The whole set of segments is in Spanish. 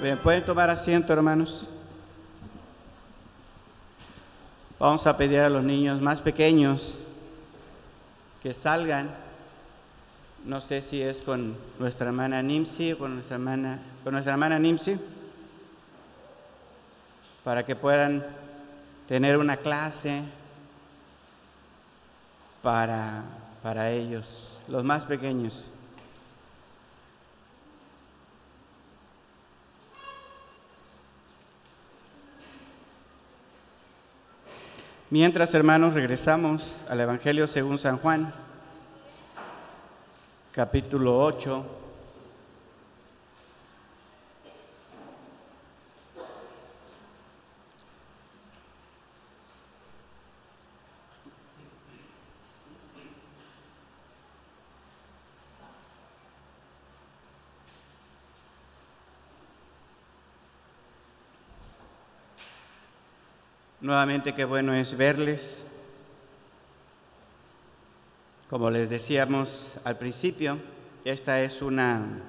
Pueden tomar asiento, hermanos. Vamos a pedir a los niños más pequeños que salgan. No sé si es con nuestra hermana Nimsi o con nuestra hermana, con nuestra hermana Nimsi, para que puedan tener una clase para, para ellos, los más pequeños. Mientras, hermanos, regresamos al Evangelio según San Juan, capítulo 8. Nuevamente qué bueno es verles. Como les decíamos al principio, esta es una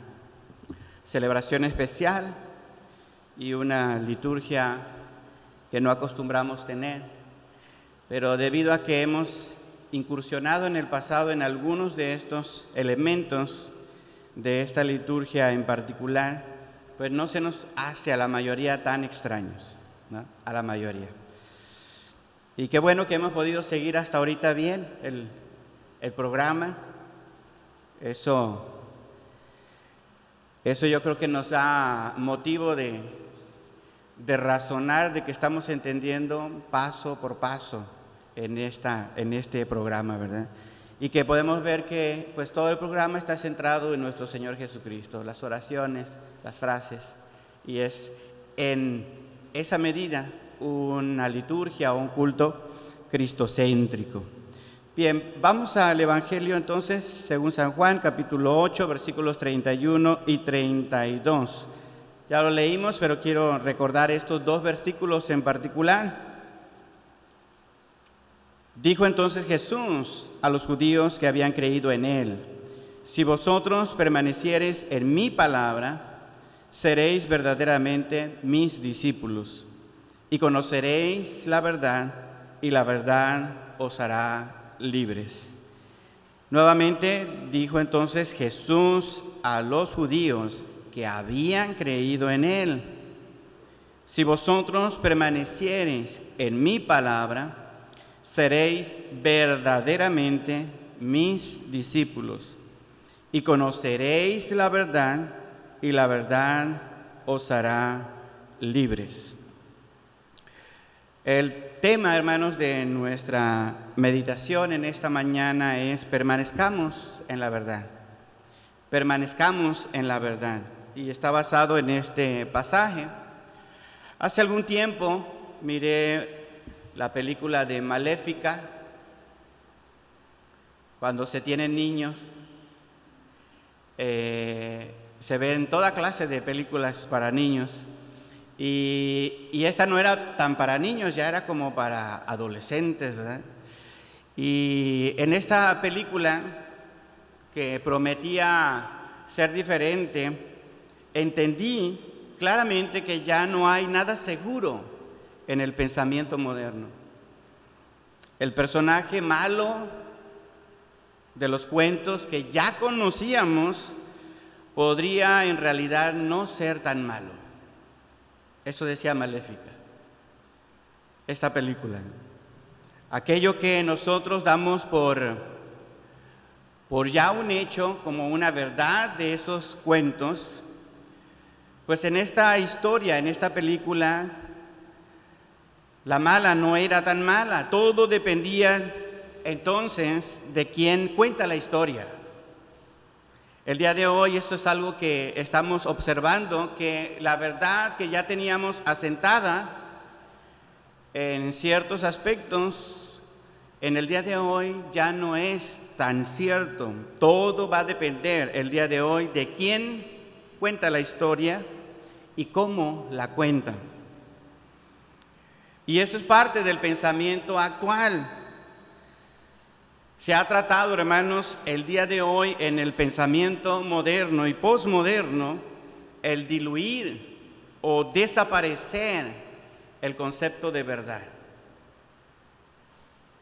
celebración especial y una liturgia que no acostumbramos tener, pero debido a que hemos incursionado en el pasado en algunos de estos elementos de esta liturgia en particular, pues no se nos hace a la mayoría tan extraños, a la mayoría. Y qué bueno que hemos podido seguir hasta ahorita bien el, programa. Eso, eso yo creo que nos da motivo de, de razonar de que estamos entendiendo paso por paso en, esta, en este programa, ¿verdad? Y que podemos ver que pues todo el programa está centrado en nuestro Señor Jesucristo, las oraciones, las frases, y es en esa medida una liturgia o un culto cristocéntrico. Bien, vamos al Evangelio entonces, según San Juan, capítulo 8, versículos 31 y 32. Ya lo leímos, pero quiero recordar estos dos versículos en particular. Dijo entonces Jesús a los judíos que habían creído en él, si vosotros permaneciereis en mi palabra, seréis verdaderamente mis discípulos y conoceréis la verdad y la verdad os hará libres. Nuevamente dijo entonces Jesús a los judíos que habían creído en él, si vosotros permaneciereis en mi palabra, seréis verdaderamente mis discípulos y conoceréis la verdad y la verdad os hará libres. El tema, hermanos, de nuestra meditación en esta mañana es permanezcamos en la verdad. Permanezcamos en la verdad. Y está basado en este pasaje. Hace algún tiempo miré la película de Maléfica, cuando se tienen niños. Eh, se ven toda clase de películas para niños. Y, esta no era tan para niños, ya era como para adolescentes, ¿verdad? Y en esta película, que prometía ser diferente, entendí claramente que ya no hay nada seguro en el pensamiento moderno. El personaje malo de los cuentos que ya conocíamos podría en realidad no ser tan malo. Eso decía Maléfica, esta película. Aquello que nosotros damos por, por ya un hecho, como una verdad de esos cuentos, pues en esta historia, en esta película, la mala no era tan mala, todo dependía entonces de quién cuenta la historia. El día de hoy esto es algo que estamos observando, que la verdad que ya teníamos asentada en ciertos aspectos, en el día de hoy ya no es tan cierto. Todo va a depender el día de hoy de quién cuenta la historia y cómo la cuenta. Y eso es parte del pensamiento actual. Se ha tratado, hermanos, el día de hoy en el pensamiento moderno y posmoderno, el diluir o desaparecer el concepto de verdad.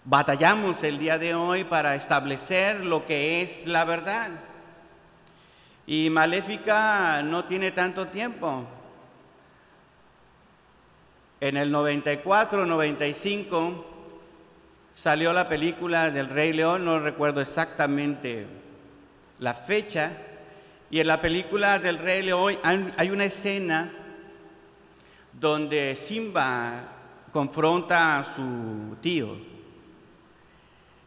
Batallamos el día de hoy para establecer lo que es la verdad. Y Maléfica no tiene tanto tiempo. En el 94, 95 salió la película del Rey León, no recuerdo exactamente la fecha, y en la película del Rey León hay una escena donde Simba confronta a su tío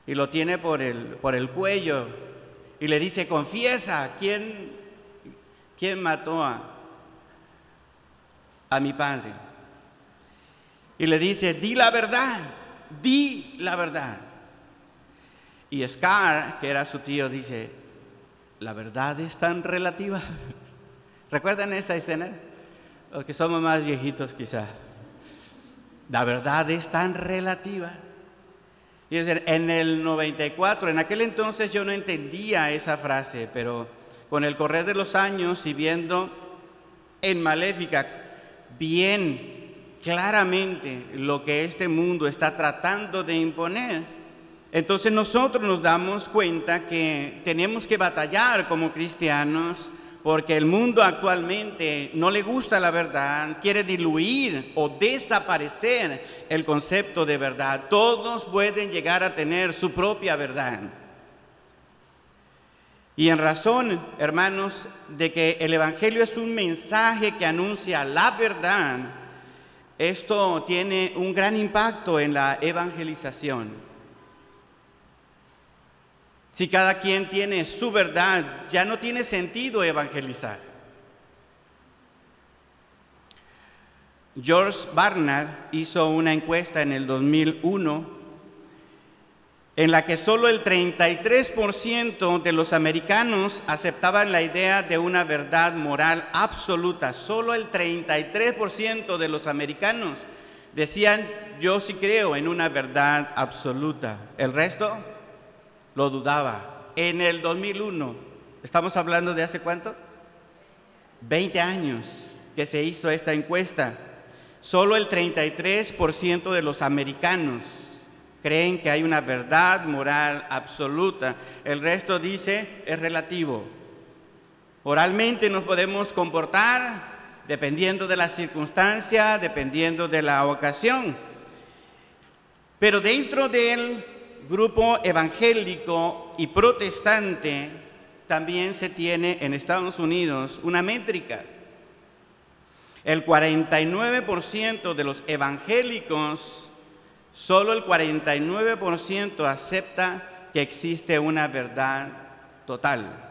y lo tiene por el, por el cuello y le dice, confiesa, ¿quién, quién mató a, a mi padre? Y le dice, di la verdad, di la verdad. Y Scar, que era su tío, dice, la verdad es tan relativa. ¿Recuerdan esa escena? Los que somos más viejitos quizá. La verdad es tan relativa. Y en el 94, en aquel entonces yo no entendía esa frase, pero con el correr de los años y viendo en Maléfica bien claramente lo que este mundo está tratando de imponer, entonces nosotros nos damos cuenta que tenemos que batallar como cristianos porque el mundo actualmente no le gusta la verdad, quiere diluir o desaparecer el concepto de verdad. Todos pueden llegar a tener su propia verdad. Y en razón, hermanos, de que el Evangelio es un mensaje que anuncia la verdad, esto tiene un gran impacto en la evangelización. Si cada quien tiene su verdad, ya no tiene sentido evangelizar. George Barnard hizo una encuesta en el 2001 en la que solo el 33% de los americanos aceptaban la idea de una verdad moral absoluta. Solo el 33% de los americanos decían, yo sí creo en una verdad absoluta. El resto lo dudaba. En el 2001, estamos hablando de hace cuánto? 20 años que se hizo esta encuesta. Solo el 33% de los americanos creen que hay una verdad moral absoluta. El resto dice es relativo. Oralmente nos podemos comportar dependiendo de la circunstancia, dependiendo de la ocasión. Pero dentro del grupo evangélico y protestante, también se tiene en Estados Unidos una métrica. El 49% de los evangélicos, solo el 49% acepta que existe una verdad total.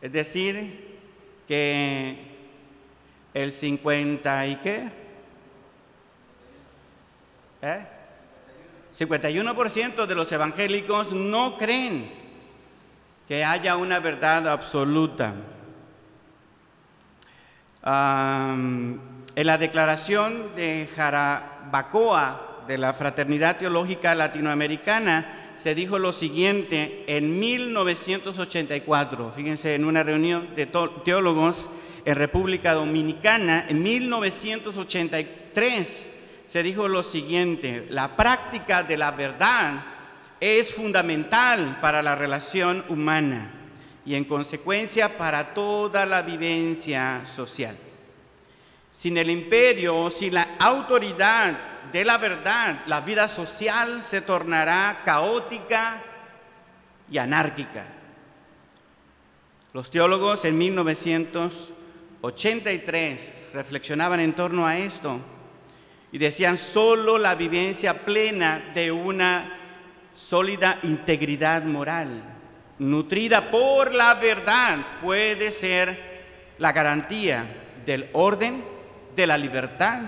Es decir, que el 50 y qué? ¿Eh? 51% de los evangélicos no creen que haya una verdad absoluta. En la declaración de Jarabacoa de la Fraternidad Teológica Latinoamericana se dijo lo siguiente en 1984, fíjense, en una reunión de teólogos en República Dominicana, en 1983 se dijo lo siguiente, la práctica de la verdad es fundamental para la relación humana y en consecuencia para toda la vivencia social. Sin el imperio o sin la autoridad de la verdad, la vida social se tornará caótica y anárquica. Los teólogos en 1983 reflexionaban en torno a esto y decían, solo la vivencia plena de una sólida integridad moral, nutrida por la verdad, puede ser la garantía del orden, de la libertad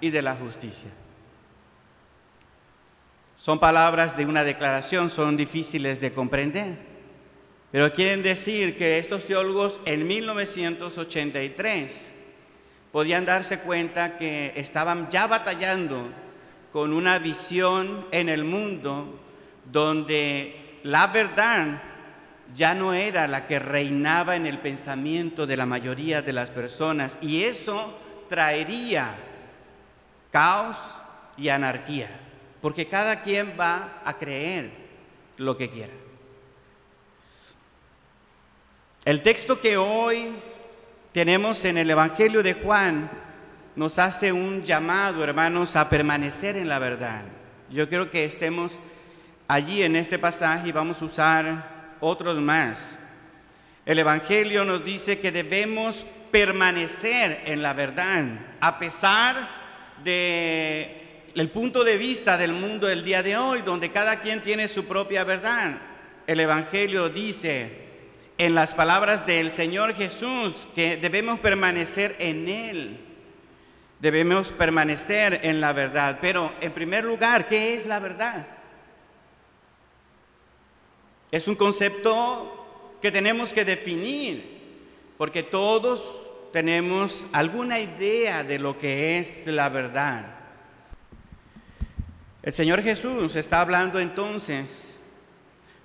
y de la justicia. Son palabras de una declaración, son difíciles de comprender, pero quieren decir que estos teólogos en 1983 podían darse cuenta que estaban ya batallando con una visión en el mundo donde la verdad ya no era la que reinaba en el pensamiento de la mayoría de las personas y eso traería caos y anarquía, porque cada quien va a creer lo que quiera. El texto que hoy tenemos en el Evangelio de Juan nos hace un llamado, hermanos, a permanecer en la verdad. Yo creo que estemos allí en este pasaje y vamos a usar otros más. El Evangelio nos dice que debemos permanecer en la verdad, a pesar de el punto de vista del mundo del día de hoy, donde cada quien tiene su propia verdad. El Evangelio dice, en las palabras del Señor Jesús que debemos permanecer en Él. Debemos permanecer en la verdad. Pero en primer lugar, ¿qué es la verdad? Es un concepto que tenemos que definir, porque todos tenemos alguna idea de lo que es la verdad. El Señor Jesús está hablando entonces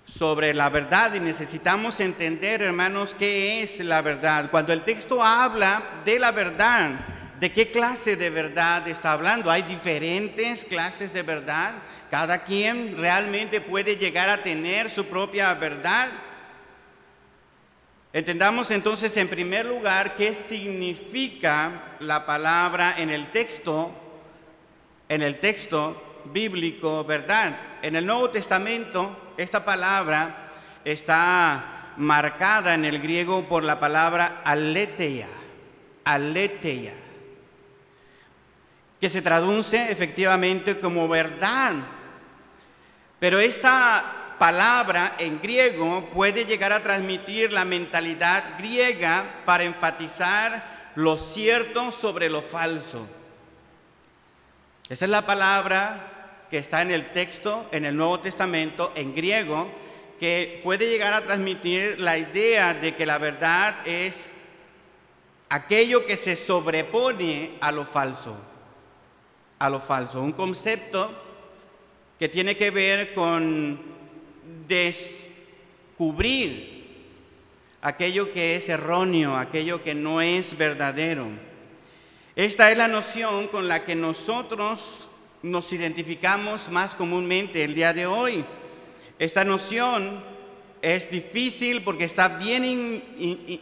sobre la verdad y necesitamos entender, hermanos, qué es la verdad. Cuando el texto habla de la verdad, ¿de qué clase de verdad está hablando? Hay diferentes clases de verdad. Cada quien realmente puede llegar a tener su propia verdad. Entendamos entonces en primer lugar qué significa la palabra en el texto, en el texto bíblico, verdad. En el Nuevo Testamento esta palabra está marcada en el griego por la palabra aletheia, aletheia, que se traduce efectivamente como verdad. Pero esta palabra en griego puede llegar a transmitir la mentalidad griega para enfatizar lo cierto sobre lo falso. Esa es la palabra que está en el texto, en el Nuevo Testamento, en griego, que puede llegar a transmitir la idea de que la verdad es aquello que se sobrepone a lo falso, a lo falso, un concepto que tiene que ver con descubrir aquello que es erróneo, aquello que no es verdadero. Esta es la noción con la que nosotros nos identificamos más comúnmente el día de hoy. Esta noción es difícil porque está bien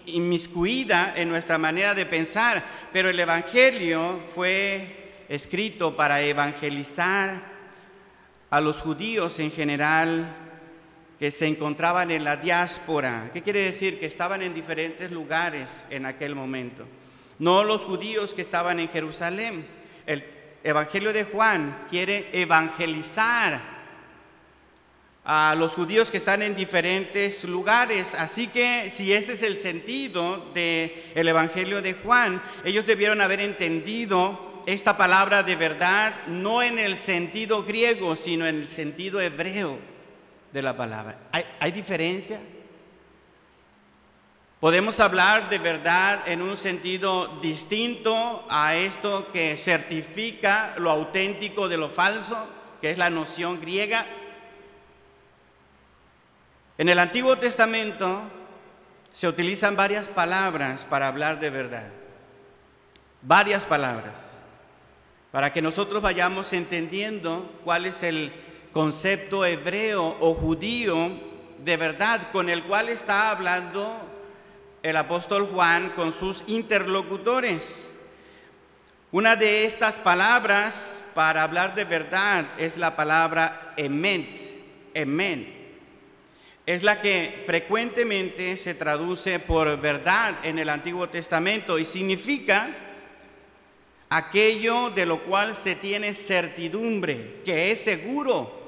inmiscuida en nuestra manera de pensar, pero el Evangelio fue escrito para evangelizar a los judíos en general que se encontraban en la diáspora. ¿Qué quiere decir? Que estaban en diferentes lugares en aquel momento. No los judíos que estaban en Jerusalén. El Evangelio de Juan quiere evangelizar a los judíos que están en diferentes lugares. Así que si ese es el sentido del el Evangelio de Juan, ellos debieron haber entendido esta palabra de verdad no en el sentido griego, sino en el sentido hebreo de la palabra. ¿Hay, hay diferencia? Podemos hablar de verdad en un sentido distinto a esto que certifica lo auténtico de lo falso, que es la noción griega. En el Antiguo Testamento se utilizan varias palabras para hablar de verdad. Varias palabras. Para que nosotros vayamos entendiendo cuál es el concepto hebreo o judío de verdad con el cual está hablando el apóstol Juan con sus interlocutores. Una de estas palabras para hablar de verdad es la palabra emet, emen. Es la que frecuentemente se traduce por verdad en el Antiguo Testamento y significa aquello de lo cual se tiene certidumbre, que es seguro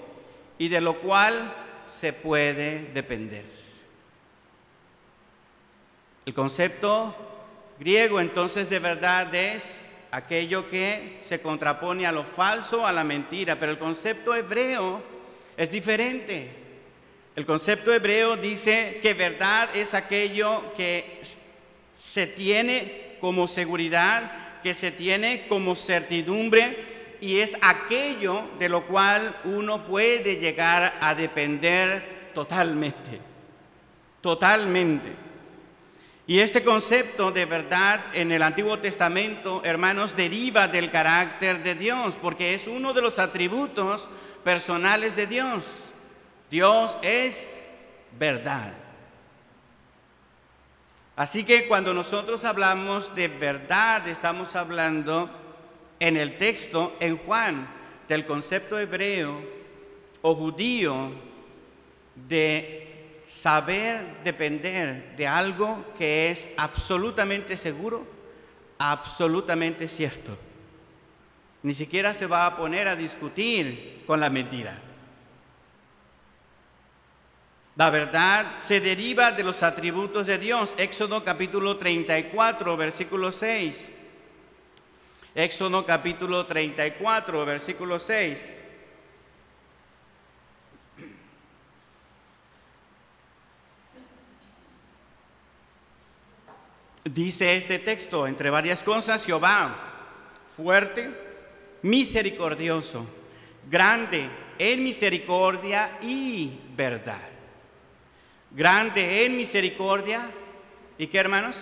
y de lo cual se puede depender. El concepto griego entonces de verdad es aquello que se contrapone a lo falso, a la mentira, pero el concepto hebreo es diferente. El concepto hebreo dice que verdad es aquello que se tiene como seguridad, que se tiene como certidumbre y es aquello de lo cual uno puede llegar a depender totalmente. totalmente. Y este concepto de verdad en el Antiguo Testamento, hermanos, deriva del carácter de Dios, porque es uno de los atributos personales de Dios. Dios es verdad. Así que cuando nosotros hablamos de verdad, estamos hablando en el texto, en Juan, del concepto hebreo o judío de saber depender de algo que es absolutamente seguro, absolutamente cierto. Ni siquiera se va a poner a discutir con la mentira. La verdad se deriva de los atributos de Dios. Éxodo capítulo 34, versículo 6. Éxodo capítulo 34, versículo 6. Dice este texto, entre varias cosas, Jehová, fuerte, misericordioso, grande en misericordia y verdad grande en misericordia. ¿Y qué hermanos?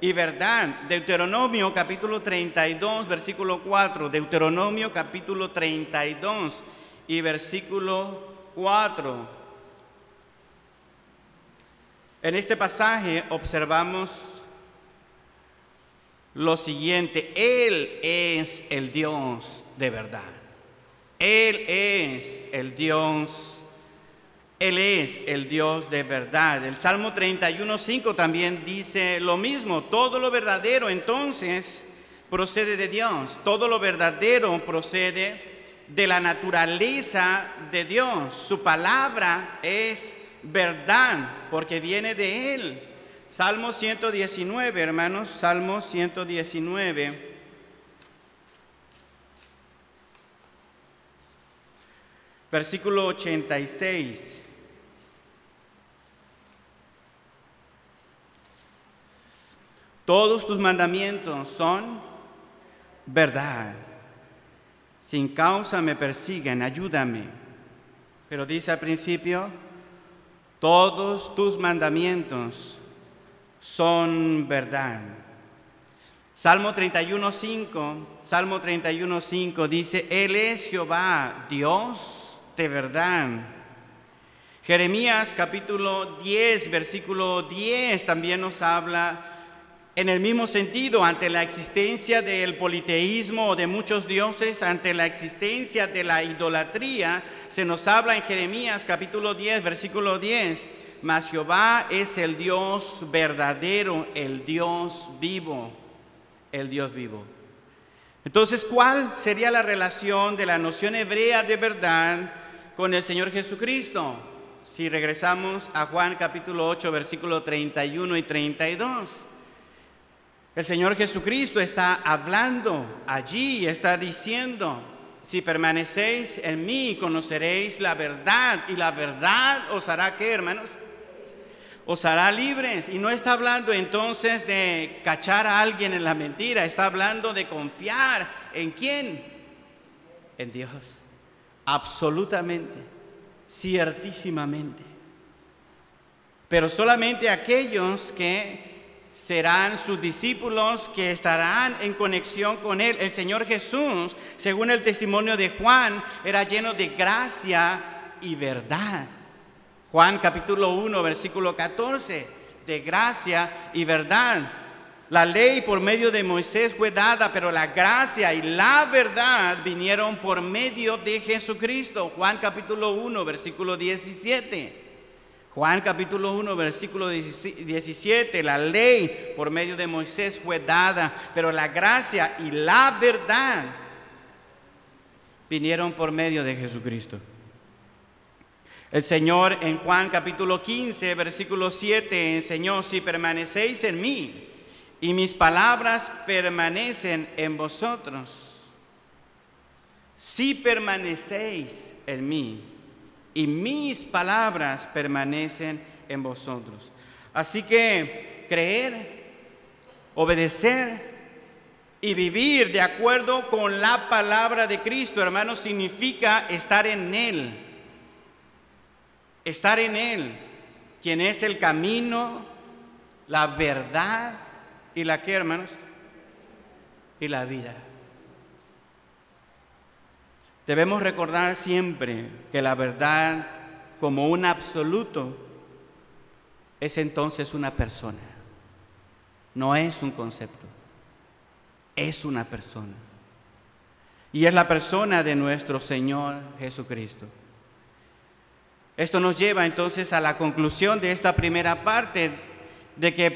Y verdad. Deuteronomio capítulo 32, versículo 4. Deuteronomio capítulo 32 y versículo 4. En este pasaje observamos lo siguiente, Él es el Dios de verdad. Él es el Dios él es el Dios de verdad. El Salmo 31.5 también dice lo mismo. Todo lo verdadero entonces procede de Dios. Todo lo verdadero procede de la naturaleza de Dios. Su palabra es verdad porque viene de Él. Salmo 119, hermanos. Salmo 119. Versículo 86. Todos tus mandamientos son verdad. Sin causa me persiguen, ayúdame. Pero dice al principio, todos tus mandamientos son verdad. Salmo 31.5, Salmo 31.5 dice, Él es Jehová, Dios de verdad. Jeremías capítulo 10, versículo 10 también nos habla en el mismo sentido, ante la existencia del politeísmo o de muchos dioses, ante la existencia de la idolatría, se nos habla en Jeremías capítulo 10, versículo 10, mas Jehová es el Dios verdadero, el Dios vivo, el Dios vivo. Entonces, ¿cuál sería la relación de la noción hebrea de verdad con el Señor Jesucristo? Si regresamos a Juan capítulo 8, versículo 31 y 32. El Señor Jesucristo está hablando allí, está diciendo, si permanecéis en mí, conoceréis la verdad y la verdad os hará qué, hermanos? Os hará libres. Y no está hablando entonces de cachar a alguien en la mentira, está hablando de confiar en quién? En Dios. Absolutamente, ciertísimamente. Pero solamente aquellos que serán sus discípulos que estarán en conexión con Él. El Señor Jesús, según el testimonio de Juan, era lleno de gracia y verdad. Juan capítulo 1, versículo 14, de gracia y verdad. La ley por medio de Moisés fue dada, pero la gracia y la verdad vinieron por medio de Jesucristo. Juan capítulo 1, versículo 17. Juan capítulo 1, versículo 17, la ley por medio de Moisés fue dada, pero la gracia y la verdad vinieron por medio de Jesucristo. El Señor en Juan capítulo 15, versículo 7 enseñó, si permanecéis en mí y mis palabras permanecen en vosotros, si permanecéis en mí y mis palabras permanecen en vosotros. Así que creer, obedecer y vivir de acuerdo con la palabra de Cristo, hermanos, significa estar en Él. Estar en Él. quien es el camino, la verdad y la que, hermanos, y la vida. Debemos recordar siempre que la verdad como un absoluto es entonces una persona, no es un concepto, es una persona. Y es la persona de nuestro Señor Jesucristo. Esto nos lleva entonces a la conclusión de esta primera parte, de que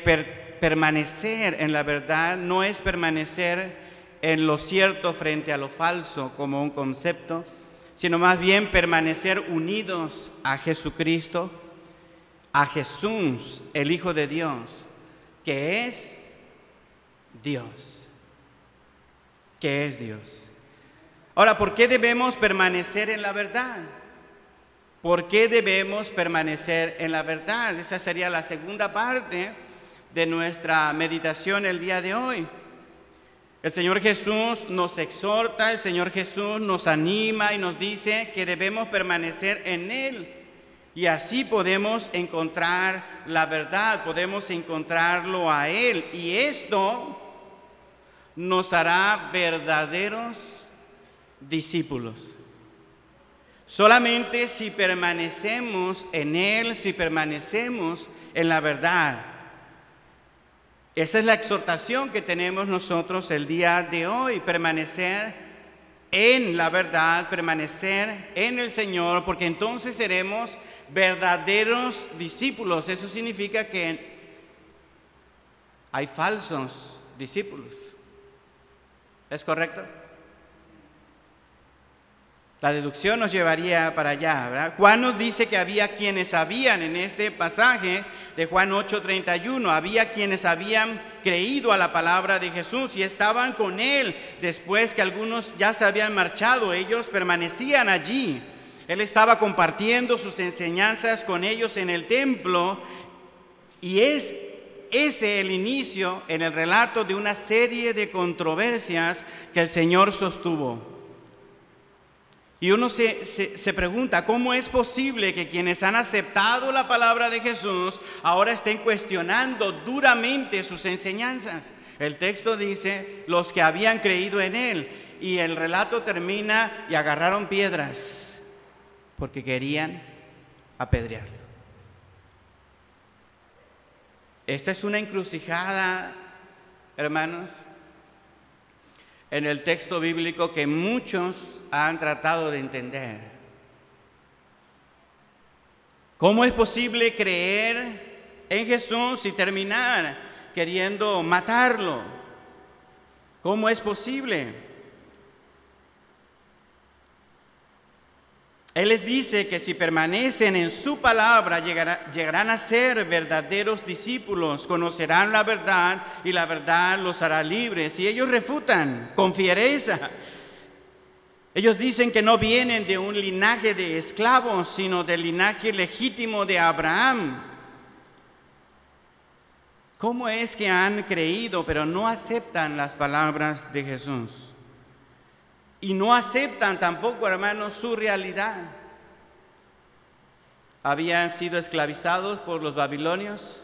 permanecer en la verdad no es permanecer en lo cierto frente a lo falso como un concepto, sino más bien permanecer unidos a Jesucristo, a Jesús, el Hijo de Dios, que es Dios, que es Dios. Ahora, ¿por qué debemos permanecer en la verdad? ¿Por qué debemos permanecer en la verdad? Esta sería la segunda parte de nuestra meditación el día de hoy. El Señor Jesús nos exhorta, el Señor Jesús nos anima y nos dice que debemos permanecer en Él. Y así podemos encontrar la verdad, podemos encontrarlo a Él. Y esto nos hará verdaderos discípulos. Solamente si permanecemos en Él, si permanecemos en la verdad. Esa es la exhortación que tenemos nosotros el día de hoy, permanecer en la verdad, permanecer en el Señor, porque entonces seremos verdaderos discípulos. Eso significa que hay falsos discípulos. ¿Es correcto? La deducción nos llevaría para allá. Juan nos dice que había quienes habían en este pasaje de Juan 8:31, había quienes habían creído a la palabra de Jesús y estaban con él después que algunos ya se habían marchado, ellos permanecían allí. Él estaba compartiendo sus enseñanzas con ellos en el templo y es ese el inicio en el relato de una serie de controversias que el Señor sostuvo. Y uno se, pregunta, ¿cómo es posible que quienes han aceptado la palabra de Jesús ahora estén cuestionando duramente sus enseñanzas? El texto dice, los que habían creído en Él. Y el relato termina y agarraron piedras porque querían apedrearlo. Esta es una encrucijada, hermanos, en el texto bíblico que muchos han tratado de entender. ¿Cómo es posible creer en Jesús y terminar queriendo matarlo? ¿Cómo es posible? Él les dice que si permanecen en su palabra llegarán a ser verdaderos discípulos, conocerán la verdad y la verdad los hará libres. Y ellos refutan con fiereza. Ellos dicen que no vienen de un linaje de esclavos, sino del linaje legítimo de Abraham. ¿Cómo es que han creído pero no aceptan las palabras de Jesús? Y no aceptan tampoco, hermanos, su realidad. Habían sido esclavizados por los babilonios,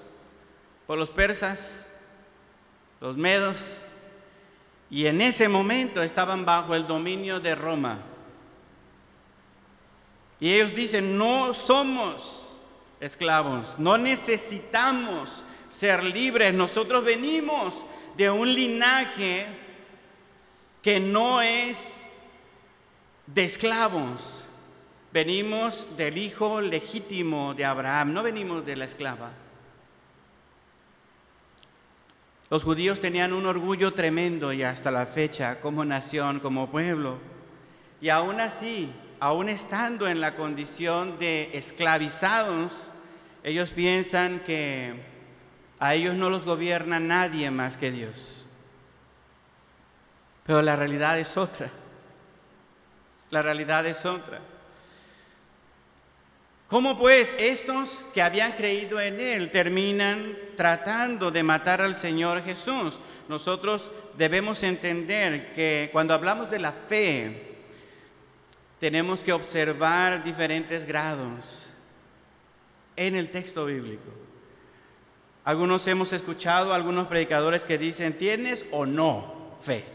por los persas, los medos, y en ese momento estaban bajo el dominio de Roma. Y ellos dicen, no somos esclavos, no necesitamos ser libres, nosotros venimos de un linaje que no es de esclavos. Venimos del hijo legítimo de Abraham, no venimos de la esclava. Los judíos tenían un orgullo tremendo y hasta la fecha como nación, como pueblo. Y aún así, aún estando en la condición de esclavizados, ellos piensan que a ellos no los gobierna nadie más que Dios. Pero la realidad es otra. La realidad es otra. ¿Cómo pues estos que habían creído en Él terminan tratando de matar al Señor Jesús? Nosotros debemos entender que cuando hablamos de la fe, tenemos que observar diferentes grados. en el texto bíblico. Algunos hemos escuchado algunos predicadores que dicen, ¿tienes o no fe?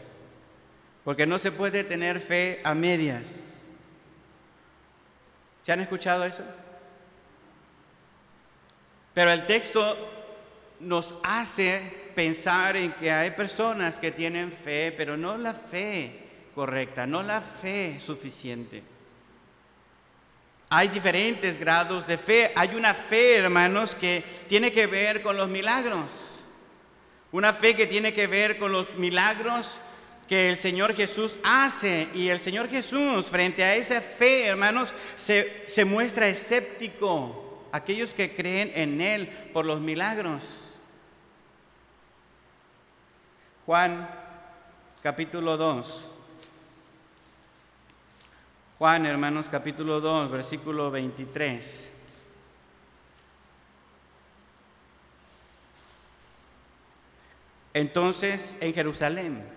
Porque no se puede tener fe a medias. ¿Se han escuchado eso? Pero el texto nos hace pensar en que hay personas que tienen fe, pero no la fe correcta, no la fe suficiente. Hay diferentes grados de fe. Hay una fe, hermanos, que tiene que ver con los milagros. Una fe que tiene que ver con los milagros que el Señor Jesús hace. Y el Señor Jesús, frente a esa fe, hermanos, se, se muestra escéptico aquellos que creen en Él por los milagros. Juan capítulo 2. Juan, hermanos, capítulo 2, versículo 23. Entonces, en Jerusalén,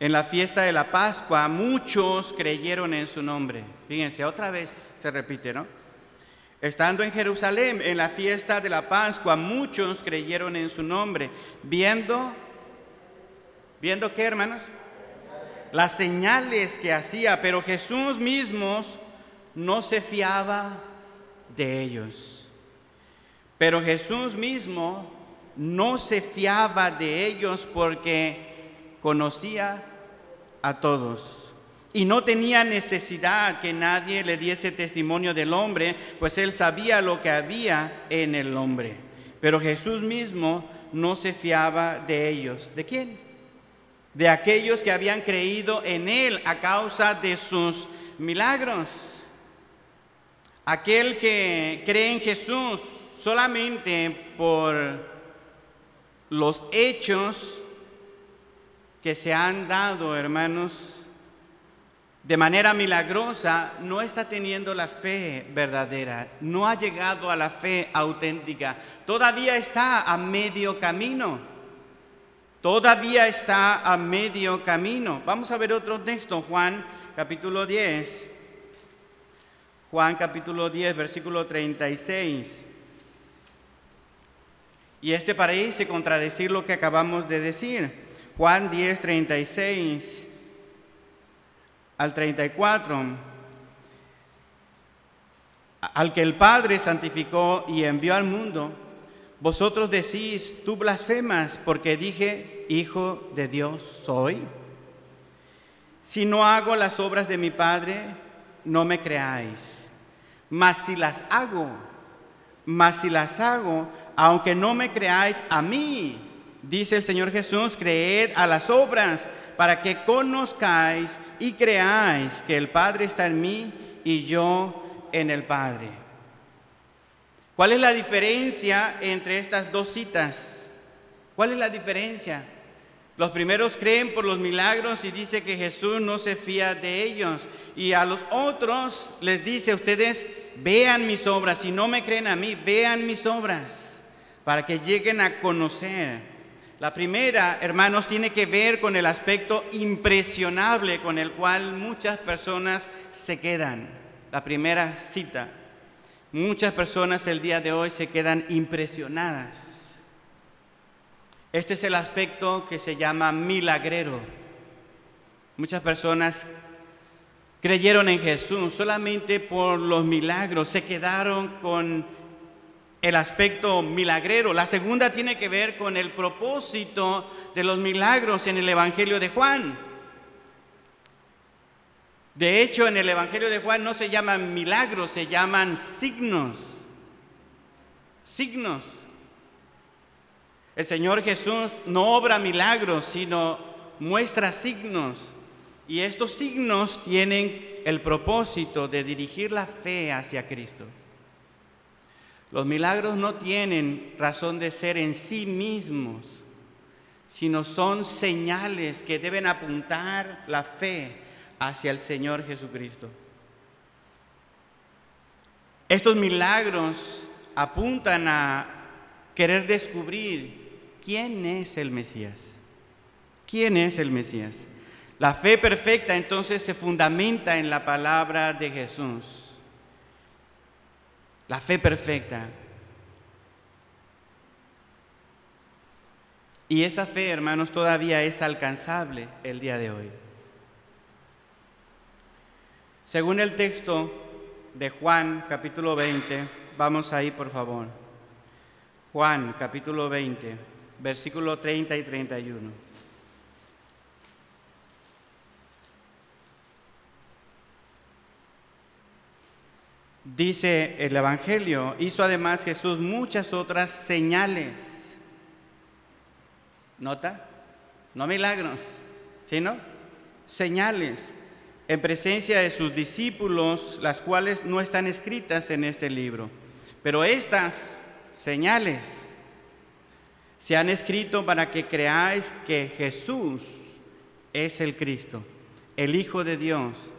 en la fiesta de la Pascua, muchos creyeron en su nombre. Fíjense, otra vez se repite, ¿no? Estando en Jerusalén en la fiesta de la Pascua, muchos creyeron en su nombre, viendo, viendo qué hermanos, las señales que hacía, pero Jesús mismo no se fiaba de ellos. Pero Jesús mismo no se fiaba de ellos porque conocía a todos y no tenía necesidad que nadie le diese testimonio del hombre, pues él sabía lo que había en el hombre. Pero Jesús mismo no se fiaba de ellos. ¿De quién? De aquellos que habían creído en él a causa de sus milagros. Aquel que cree en Jesús solamente por los hechos que se han dado, hermanos, de manera milagrosa no está teniendo la fe verdadera, no ha llegado a la fe auténtica, todavía está a medio camino, todavía está a medio camino. Vamos a ver otro texto, Juan capítulo 10, Juan capítulo 10, versículo 36. Y este parece contradecir lo que acabamos de decir. Juan 10, 36 al 34, al que el Padre santificó y envió al mundo, vosotros decís, tú blasfemas porque dije, Hijo de Dios soy. Si no hago las obras de mi Padre, no me creáis. Mas si las hago, mas si las hago, aunque no me creáis a mí, dice el Señor Jesús, creed a las obras para que conozcáis y creáis que el Padre está en mí y yo en el Padre. ¿Cuál es la diferencia entre estas dos citas? ¿Cuál es la diferencia? Los primeros creen por los milagros y dice que Jesús no se fía de ellos. Y a los otros les dice, ustedes vean mis obras, si no me creen a mí, vean mis obras, para que lleguen a conocer la primera, hermanos, tiene que ver con el aspecto impresionable con el cual muchas personas se quedan. La primera cita. Muchas personas el día de hoy se quedan impresionadas. Este es el aspecto que se llama milagrero. Muchas personas creyeron en Jesús solamente por los milagros, se quedaron con el aspecto milagrero. La segunda tiene que ver con el propósito de los milagros en el Evangelio de Juan. De hecho, en el Evangelio de Juan no se llaman milagros, se llaman signos. Signos. El Señor Jesús no obra milagros, sino muestra signos. Y estos signos tienen el propósito de dirigir la fe hacia Cristo. Los milagros no tienen razón de ser en sí mismos, sino son señales que deben apuntar la fe hacia el Señor Jesucristo. Estos milagros apuntan a querer descubrir quién es el Mesías. ¿Quién es el Mesías? La fe perfecta entonces se fundamenta en la palabra de Jesús. La fe perfecta. Y esa fe, hermanos, todavía es alcanzable el día de hoy. Según el texto de Juan capítulo 20, vamos ahí por favor. Juan capítulo 20, versículo 30 y 31. Dice el Evangelio, hizo además Jesús muchas otras señales. ¿Nota? No milagros, sino señales en presencia de sus discípulos, las cuales no están escritas en este libro. Pero estas señales se han escrito para que creáis que Jesús es el Cristo, el Hijo de Dios,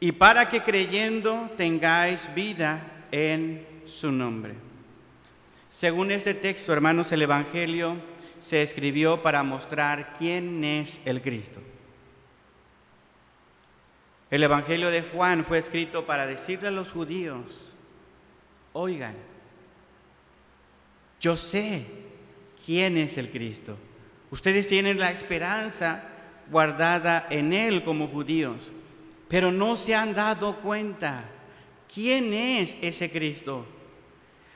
y para que creyendo tengáis vida en su nombre. Según este texto, hermanos, el Evangelio se escribió para mostrar quién es el Cristo. El Evangelio de Juan fue escrito para decirle a los judíos, oigan, yo sé quién es el Cristo. Ustedes tienen la esperanza guardada en Él como judíos, pero no se han dado cuenta quién es ese Cristo.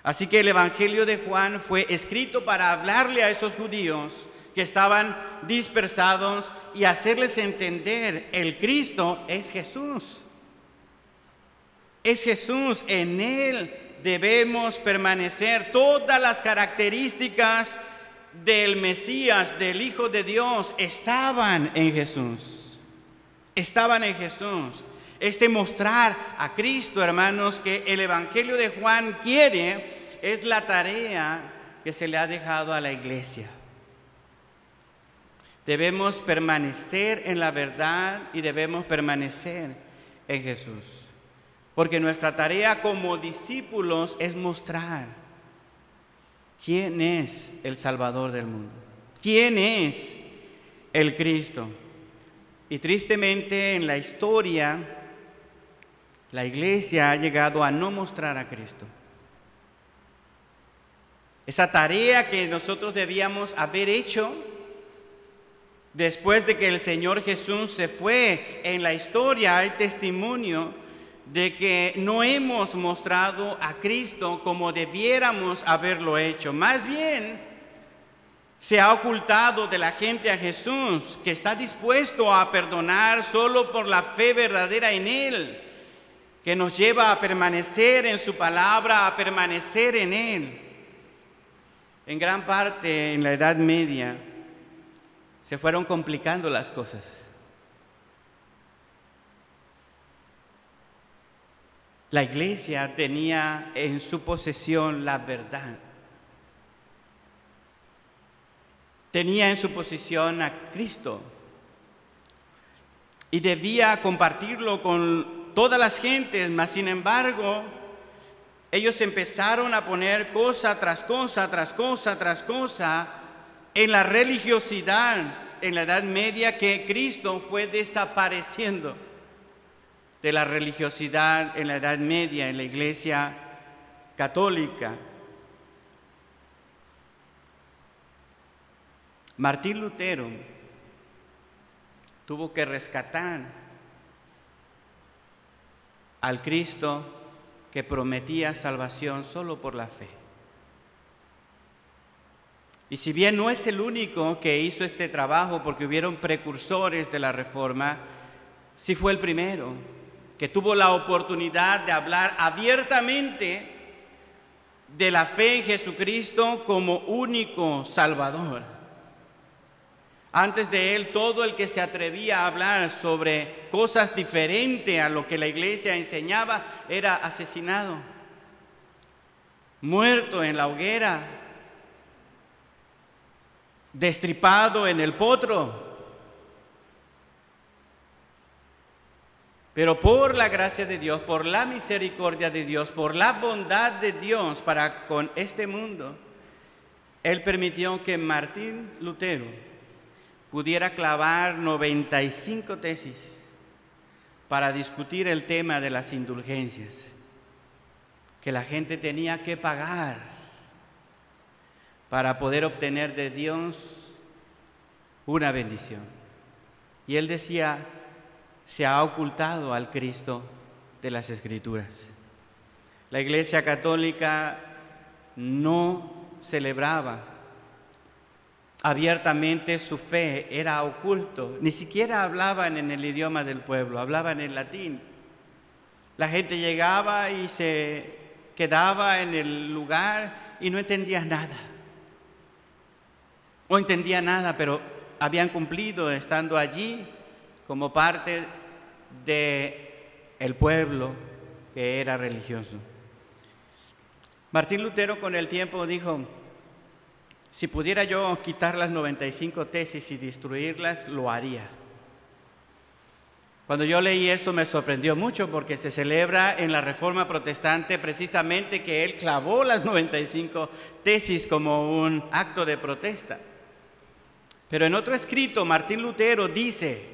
Así que el Evangelio de Juan fue escrito para hablarle a esos judíos que estaban dispersados y hacerles entender, el Cristo es Jesús. Es Jesús, en Él debemos permanecer. Todas las características del Mesías, del Hijo de Dios, estaban en Jesús. Estaban en Jesús. Este mostrar a Cristo, hermanos, que el Evangelio de Juan quiere, es la tarea que se le ha dejado a la iglesia. Debemos permanecer en la verdad y debemos permanecer en Jesús. Porque nuestra tarea como discípulos es mostrar quién es el Salvador del mundo, quién es el Cristo. Y tristemente en la historia, la iglesia ha llegado a no mostrar a Cristo. Esa tarea que nosotros debíamos haber hecho Después de que el Señor Jesús se fue en la historia, hay testimonio de que no hemos mostrado a Cristo como debiéramos haberlo hecho. Más bien, se ha ocultado de la gente a Jesús, que está dispuesto a perdonar solo por la fe verdadera en Él, que nos lleva a permanecer en su palabra, a permanecer en Él. En gran parte, en la Edad Media, se fueron complicando las cosas. La iglesia tenía en su posesión la verdad. Tenía en su posesión a Cristo. Y debía compartirlo con todas las gentes, mas sin embargo, ellos empezaron a poner cosa tras cosa, tras cosa, tras cosa, en la religiosidad en la Edad Media que Cristo fue desapareciendo de la religiosidad en la Edad Media, en la Iglesia católica. Martín Lutero tuvo que rescatar al Cristo que prometía salvación solo por la fe. Y si bien no es el único que hizo este trabajo, porque hubieron precursores de la reforma, sí fue el primero que tuvo la oportunidad de hablar abiertamente de la fe en Jesucristo como único Salvador. Antes de él, todo el que se atrevía a hablar sobre cosas diferentes a lo que la iglesia enseñaba era asesinado, muerto en la hoguera, destripado en el potro. Pero por la gracia de Dios, por la misericordia de Dios, por la bondad de Dios para con este mundo, Él permitió que Martín Lutero pudiera clavar 95 tesis para discutir el tema de las indulgencias. que la gente tenía que pagar para poder obtener de Dios una bendición. Y él decía, se ha ocultado al Cristo de las Escrituras. La Iglesia Católica no celebraba abiertamente su fe, era oculto, ni siquiera hablaban en el idioma del pueblo, hablaban en latín. La gente llegaba y se quedaba en el lugar y no entendía nada. No entendía nada, pero habían cumplido estando allí como parte de el pueblo que era religioso. Martín Lutero con el tiempo dijo, si pudiera yo quitar las 95 tesis y destruirlas, lo haría. Cuando yo leí eso me sorprendió mucho porque se celebra en la Reforma Protestante precisamente que él clavó las 95 tesis como un acto de protesta. Pero en otro escrito, Martín Lutero dice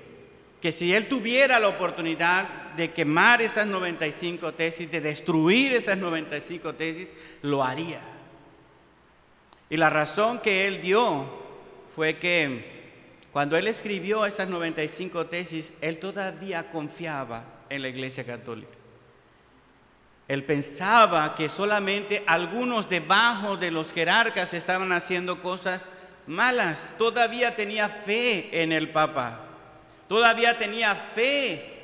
que si él tuviera la oportunidad de quemar esas 95 tesis, de destruir esas 95 tesis, lo haría. Y la razón que él dio fue que cuando él escribió esas 95 tesis, él todavía confiaba en la Iglesia Católica. Él pensaba que solamente algunos debajo de los jerarcas estaban haciendo cosas malas, todavía tenía fe en el Papa, todavía tenía fe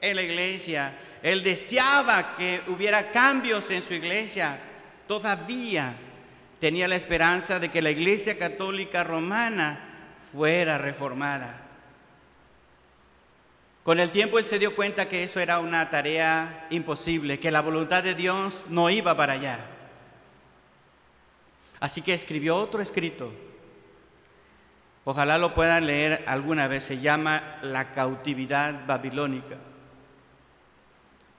en la iglesia. Él deseaba que hubiera cambios en su iglesia, todavía tenía la esperanza de que la iglesia católica romana fuera reformada. Con el tiempo él se dio cuenta que eso era una tarea imposible, que la voluntad de Dios no iba para allá. Así que escribió otro escrito Ojalá lo puedan leer alguna vez, se llama La cautividad babilónica.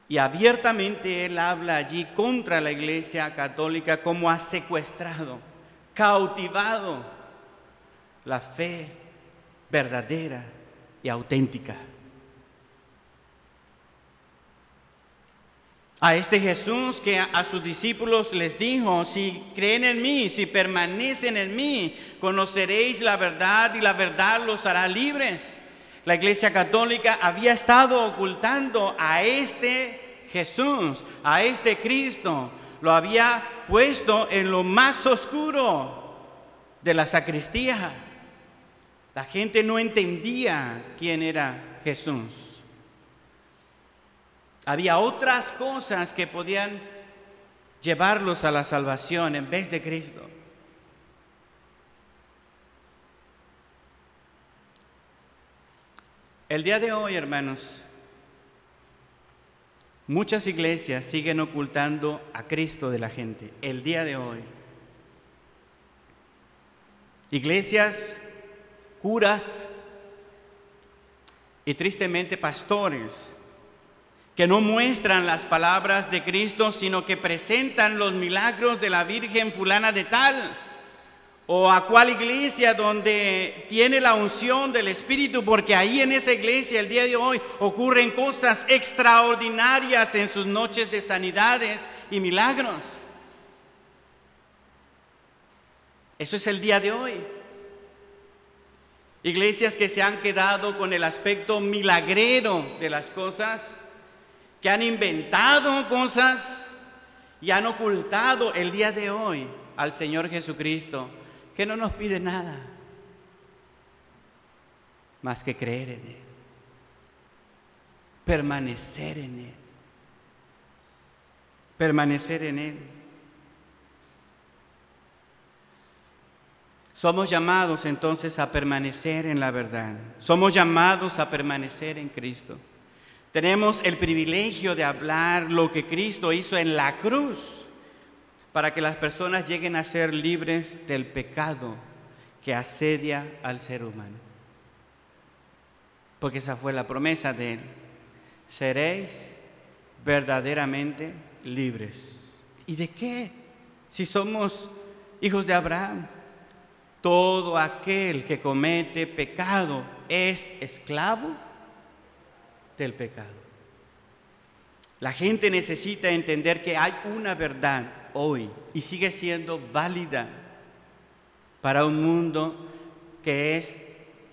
Y abiertamente él habla allí contra la iglesia católica como ha secuestrado, cautivado la fe verdadera y auténtica. a este Jesús que a sus discípulos les dijo, si creen en mí, si permanecen en mí, conoceréis la verdad y la verdad los hará libres. La Iglesia Católica había estado ocultando a este Jesús, a este Cristo, lo había puesto en lo más oscuro de la sacristía. La gente no entendía quién era Jesús. Había otras cosas que podían llevarlos a la salvación en vez de Cristo. El día de hoy, hermanos, muchas iglesias siguen ocultando a Cristo de la gente. El día de hoy. Iglesias, curas y tristemente pastores que no muestran las palabras de Cristo, sino que presentan los milagros de la Virgen fulana de tal, o a cuál iglesia donde tiene la unción del Espíritu, porque ahí en esa iglesia el día de hoy ocurren cosas extraordinarias en sus noches de sanidades y milagros. Eso es el día de hoy. Iglesias que se han quedado con el aspecto milagrero de las cosas que han inventado cosas y han ocultado el día de hoy al Señor Jesucristo, que no nos pide nada más que creer en Él, permanecer en Él, permanecer en Él. Somos llamados entonces a permanecer en la verdad, somos llamados a permanecer en Cristo. Tenemos el privilegio de hablar lo que Cristo hizo en la cruz para que las personas lleguen a ser libres del pecado que asedia al ser humano. Porque esa fue la promesa de Él. Seréis verdaderamente libres. ¿Y de qué? Si somos hijos de Abraham. Todo aquel que comete pecado es esclavo del pecado. La gente necesita entender que hay una verdad hoy y sigue siendo válida para un mundo que es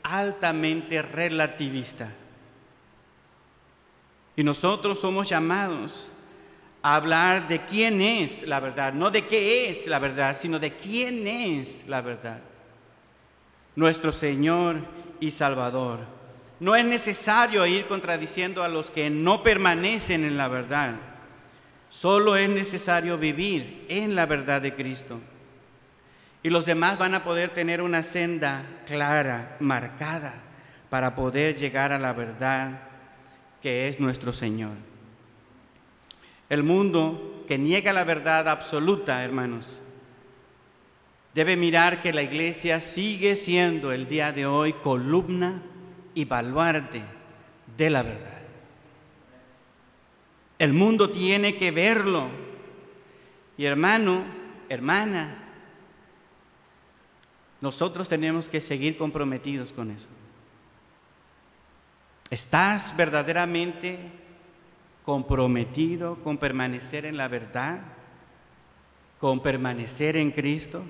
altamente relativista. Y nosotros somos llamados a hablar de quién es la verdad, no de qué es la verdad, sino de quién es la verdad. Nuestro Señor y Salvador. No es necesario ir contradiciendo a los que no permanecen en la verdad. Solo es necesario vivir en la verdad de Cristo. Y los demás van a poder tener una senda clara, marcada, para poder llegar a la verdad que es nuestro Señor. El mundo que niega la verdad absoluta, hermanos, debe mirar que la iglesia sigue siendo el día de hoy columna y baluarte de la verdad. El mundo tiene que verlo. Y hermano, hermana, nosotros tenemos que seguir comprometidos con eso. ¿Estás verdaderamente comprometido con permanecer en la verdad? ¿Con permanecer en Cristo?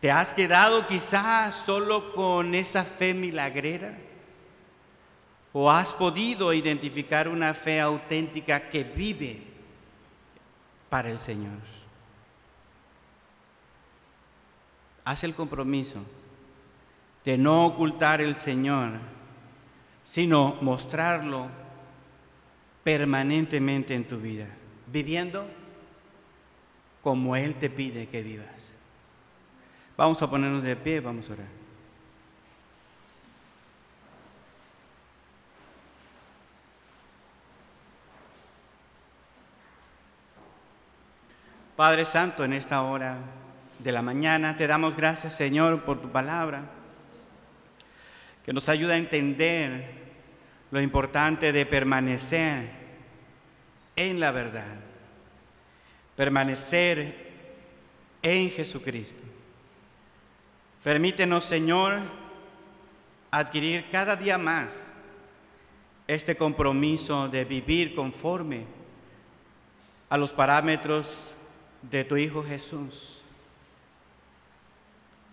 ¿Te has quedado quizás solo con esa fe milagrera? ¿O has podido identificar una fe auténtica que vive para el Señor? Haz el compromiso de no ocultar el Señor, sino mostrarlo permanentemente en tu vida, viviendo como Él te pide que vivas. Vamos a ponernos de pie, vamos a orar. Padre Santo, en esta hora de la mañana. Te damos gracias, Señor, por tu palabra, que nos ayuda a entender lo importante de permanecer en la verdad, permanecer en Jesucristo. Permítenos, Señor, adquirir cada día más este compromiso de vivir conforme a los parámetros de tu Hijo Jesús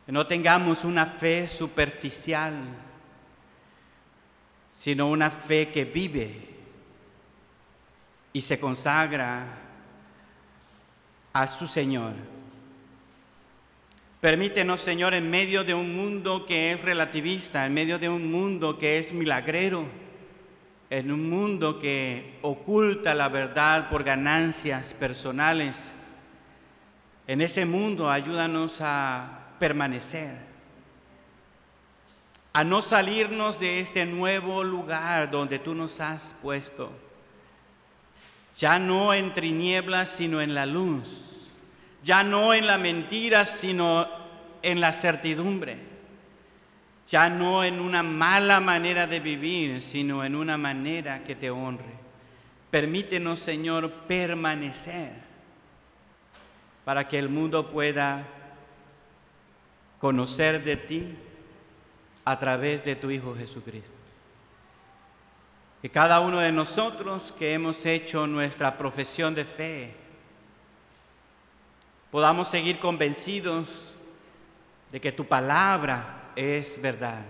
no tengamos una fe superficial, sino una fe que vive y se consagra a su Señor. Permítenos, Señor, en medio de un mundo que es relativista, en medio de un mundo que es milagrero, en un mundo que oculta la verdad por ganancias personales, en ese mundo ayúdanos a permanecer, a no salirnos de este nuevo lugar donde tú nos has puesto, ya no en tinieblas, sino en la luz, ya no en la mentira, sino en la certidumbre, ya no en una mala manera de vivir, sino en una manera que te honre. Permítenos, Señor, permanecer para que el mundo pueda conocer de ti a través de tu Hijo Jesucristo. Que cada uno de nosotros que hemos hecho nuestra profesión de fe, podamos seguir convencidos de que tu palabra es verdad.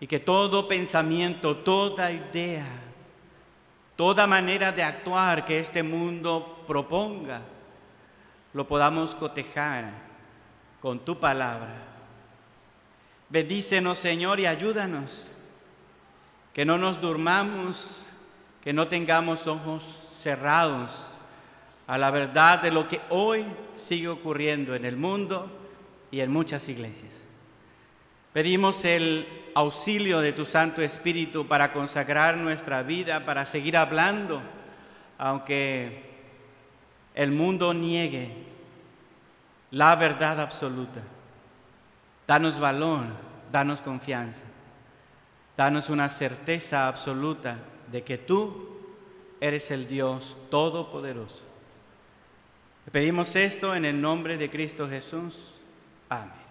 Y que todo pensamiento, toda idea, toda manera de actuar que este mundo proponga, lo podamos cotejar con tu palabra. Bendícenos, Señor, y ayúdanos. Que no nos durmamos, que no tengamos ojos cerrados a la verdad de lo que hoy sigue ocurriendo en el mundo y en muchas iglesias. Pedimos el auxilio de tu Santo Espíritu para consagrar nuestra vida, para seguir hablando, aunque el mundo niegue la verdad absoluta. Danos valor, danos confianza, danos una certeza absoluta de que tú eres el Dios Todopoderoso. pedimos esto en el nombre de Cristo Jesús. Amén.